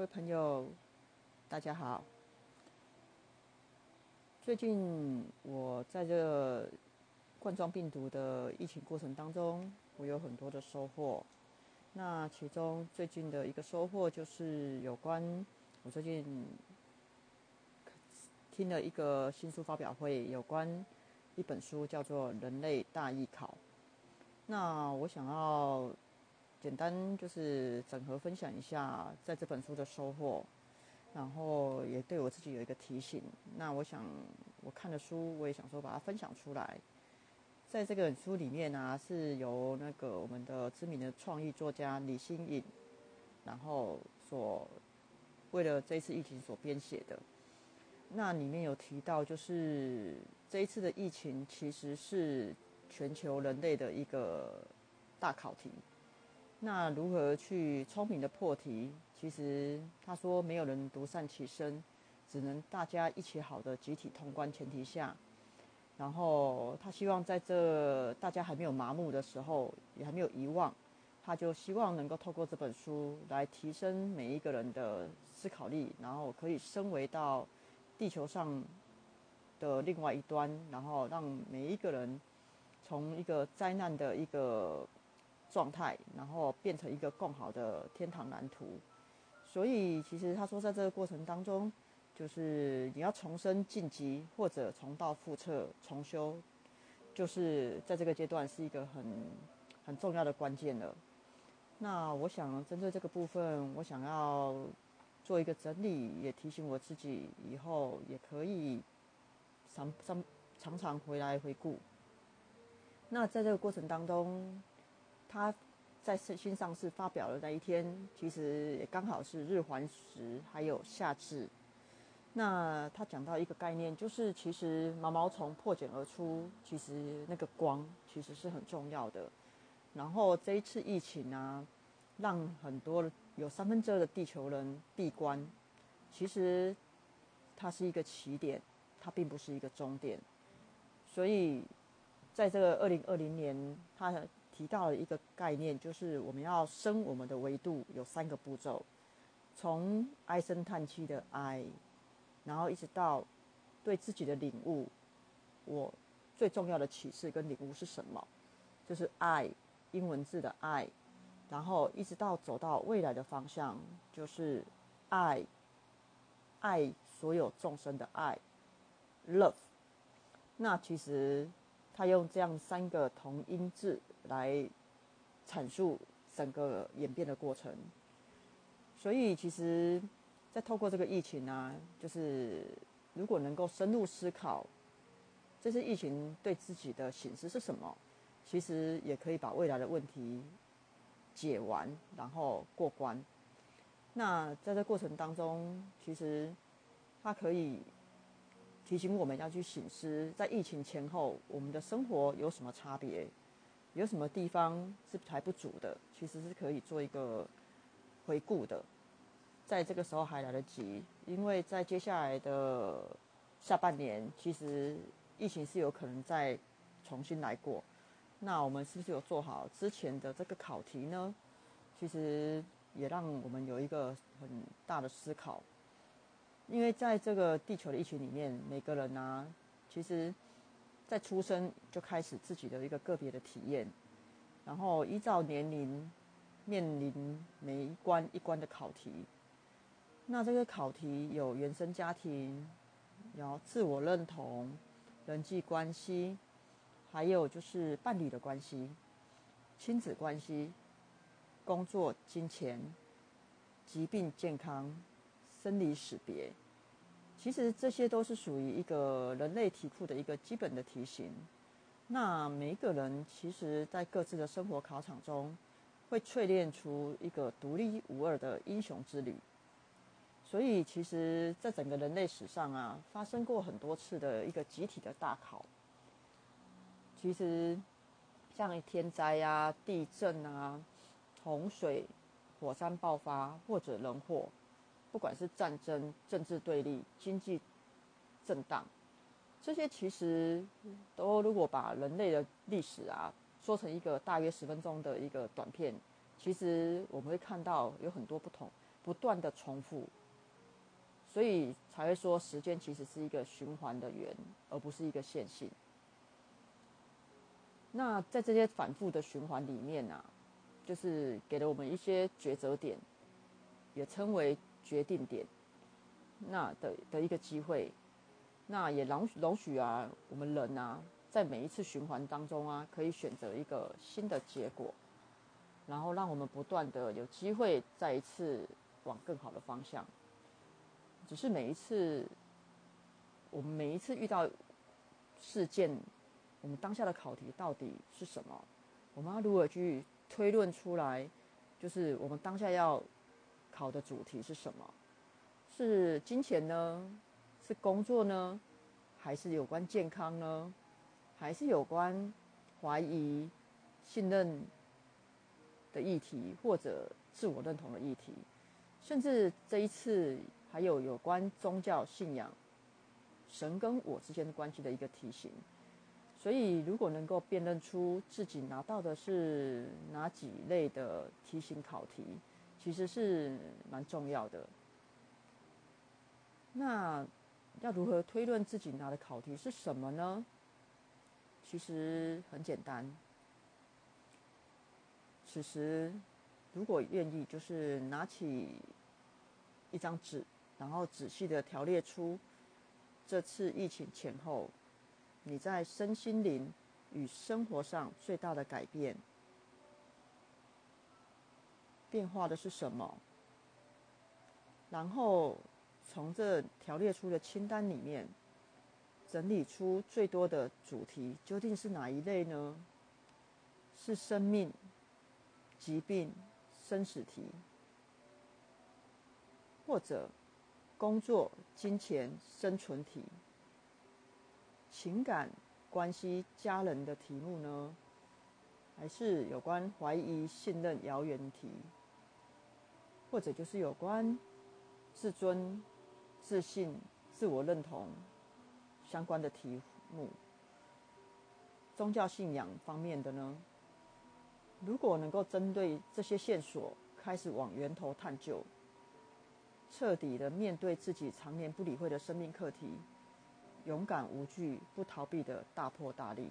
各位朋友，大家好。最近我在这冠状病毒的疫情过程当中，我有很多的收获。那其中最近的一个收获就是有关我最近听了一个新书发表会，有关一本书叫做《人类大艺考》。那我想要。简单就是整合分享一下在这本书的收获，然后也对我自己有一个提醒。那我想我看的书，我也想说把它分享出来。在这本书里面呢，是由那个我们的知名的创意作家李新颖，然后所为了这次疫情所编写的。那里面有提到，就是这一次的疫情其实是全球人类的一个大考题。那如何去聪明的破题？其实他说没有人独善其身，只能大家一起好的集体通关前提下。然后他希望在这大家还没有麻木的时候，也还没有遗忘，他就希望能够透过这本书来提升每一个人的思考力，然后可以升维到地球上的另外一端，然后让每一个人从一个灾难的一个。状态，然后变成一个更好的天堂蓝图。所以，其实他说，在这个过程当中，就是你要重生晋级或者重蹈覆辙重修，就是在这个阶段是一个很很重要的关键了。那我想针对这个部分，我想要做一个整理，也提醒我自己以后也可以常常常常回来回顾。那在这个过程当中。他在新上市发表的那一天，其实也刚好是日环食还有夏至。那他讲到一个概念，就是其实毛毛虫破茧而出，其实那个光其实是很重要的。然后这一次疫情啊，让很多有三分之二的地球人闭关，其实它是一个起点，它并不是一个终点。所以在这个二零二零年，它。提到了一个概念，就是我们要升我们的维度，有三个步骤：从唉声叹气的唉，然后一直到对自己的领悟。我最重要的启示跟领悟是什么？就是爱，英文字的爱，然后一直到走到未来的方向，就是爱，爱所有众生的爱，love。那其实他用这样三个同音字。来阐述整个演变的过程，所以其实，在透过这个疫情呢，就是如果能够深入思考，这次疫情对自己的醒思是什么，其实也可以把未来的问题解完，然后过关。那在这过程当中，其实它可以提醒我们要去醒思，在疫情前后，我们的生活有什么差别。有什么地方是还不足的，其实是可以做一个回顾的，在这个时候还来得及，因为在接下来的下半年，其实疫情是有可能再重新来过。那我们是不是有做好之前的这个考题呢？其实也让我们有一个很大的思考，因为在这个地球的一群里面，每个人呢，其实。在出生就开始自己的一个个别的体验，然后依照年龄面临每一关一关的考题。那这个考题有原生家庭，然后自我认同、人际关系，还有就是伴侣的关系、亲子关系、工作、金钱、疾病、健康、生离死别。其实这些都是属于一个人类题库的一个基本的题型。那每一个人其实，在各自的生活考场中，会淬炼出一个独立无二的英雄之旅。所以，其实，在整个人类史上啊，发生过很多次的一个集体的大考。其实，像天灾啊、地震啊、洪水、火山爆发或者人祸。不管是战争、政治对立、经济震荡，这些其实都如果把人类的历史啊说成一个大约十分钟的一个短片，其实我们会看到有很多不同，不断的重复，所以才会说时间其实是一个循环的圆，而不是一个线性。那在这些反复的循环里面呢，就是给了我们一些抉择点，也称为决定点，那的的一个机会，那也容容许啊，我们人啊，在每一次循环当中啊，可以选择一个新的结果，然后让我们不断的有机会再一次往更好的方向。只是每一次，我们每一次遇到事件。我们当下的考题到底是什么？我们要如何去推论出来？就是我们当下要考的主题是什么？是金钱呢？是工作呢？还是有关健康呢？还是有关怀疑、信任的议题，或者自我认同的议题？甚至这一次还有有关宗教信仰、神跟我之间的关系的一个题型。所以，如果能够辨认出自己拿到的是哪几类的题型考题，其实是蛮重要的。那要如何推论自己拿的考题是什么呢？其实很简单。此时，如果愿意，就是拿起一张纸，然后仔细的条列出这次疫情前后。你在身心灵与生活上最大的改变，变化的是什么？然后从这条列出的清单里面，整理出最多的主题，究竟是哪一类呢？是生命、疾病、生死题，或者工作、金钱、生存题？情感关系、家人的题目呢，还是有关怀疑、信任、遥远题，或者就是有关自尊、自信、自我认同相关的题目？宗教信仰方面的呢？如果能够针对这些线索开始往源头探究，彻底的面对自己常年不理会的生命课题。勇敢无惧、不逃避的大破大立。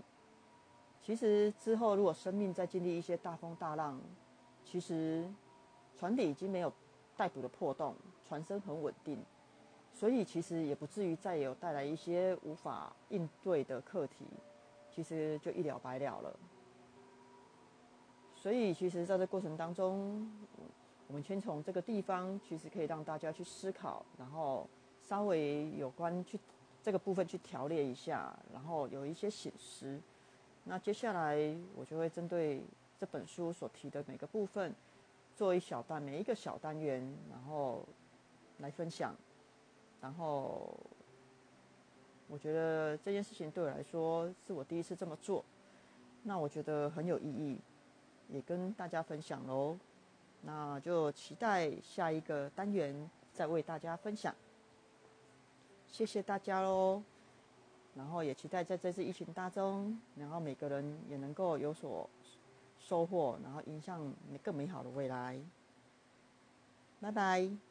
其实之后，如果生命再经历一些大风大浪，其实船底已经没有带补的破洞，船身很稳定，所以其实也不至于再有带来一些无法应对的课题，其实就一了百了了。所以，其实在这过程当中，我们先从这个地方，其实可以让大家去思考，然后稍微有关去。这个部分去条列一下，然后有一些显示。那接下来我就会针对这本书所提的每个部分，做一小段每一个小单元，然后来分享。然后我觉得这件事情对我来说是我第一次这么做，那我觉得很有意义，也跟大家分享喽。那就期待下一个单元再为大家分享。谢谢大家喽，然后也期待在这次疫情当中，然后每个人也能够有所收获，然后迎向更美好的未来。拜拜。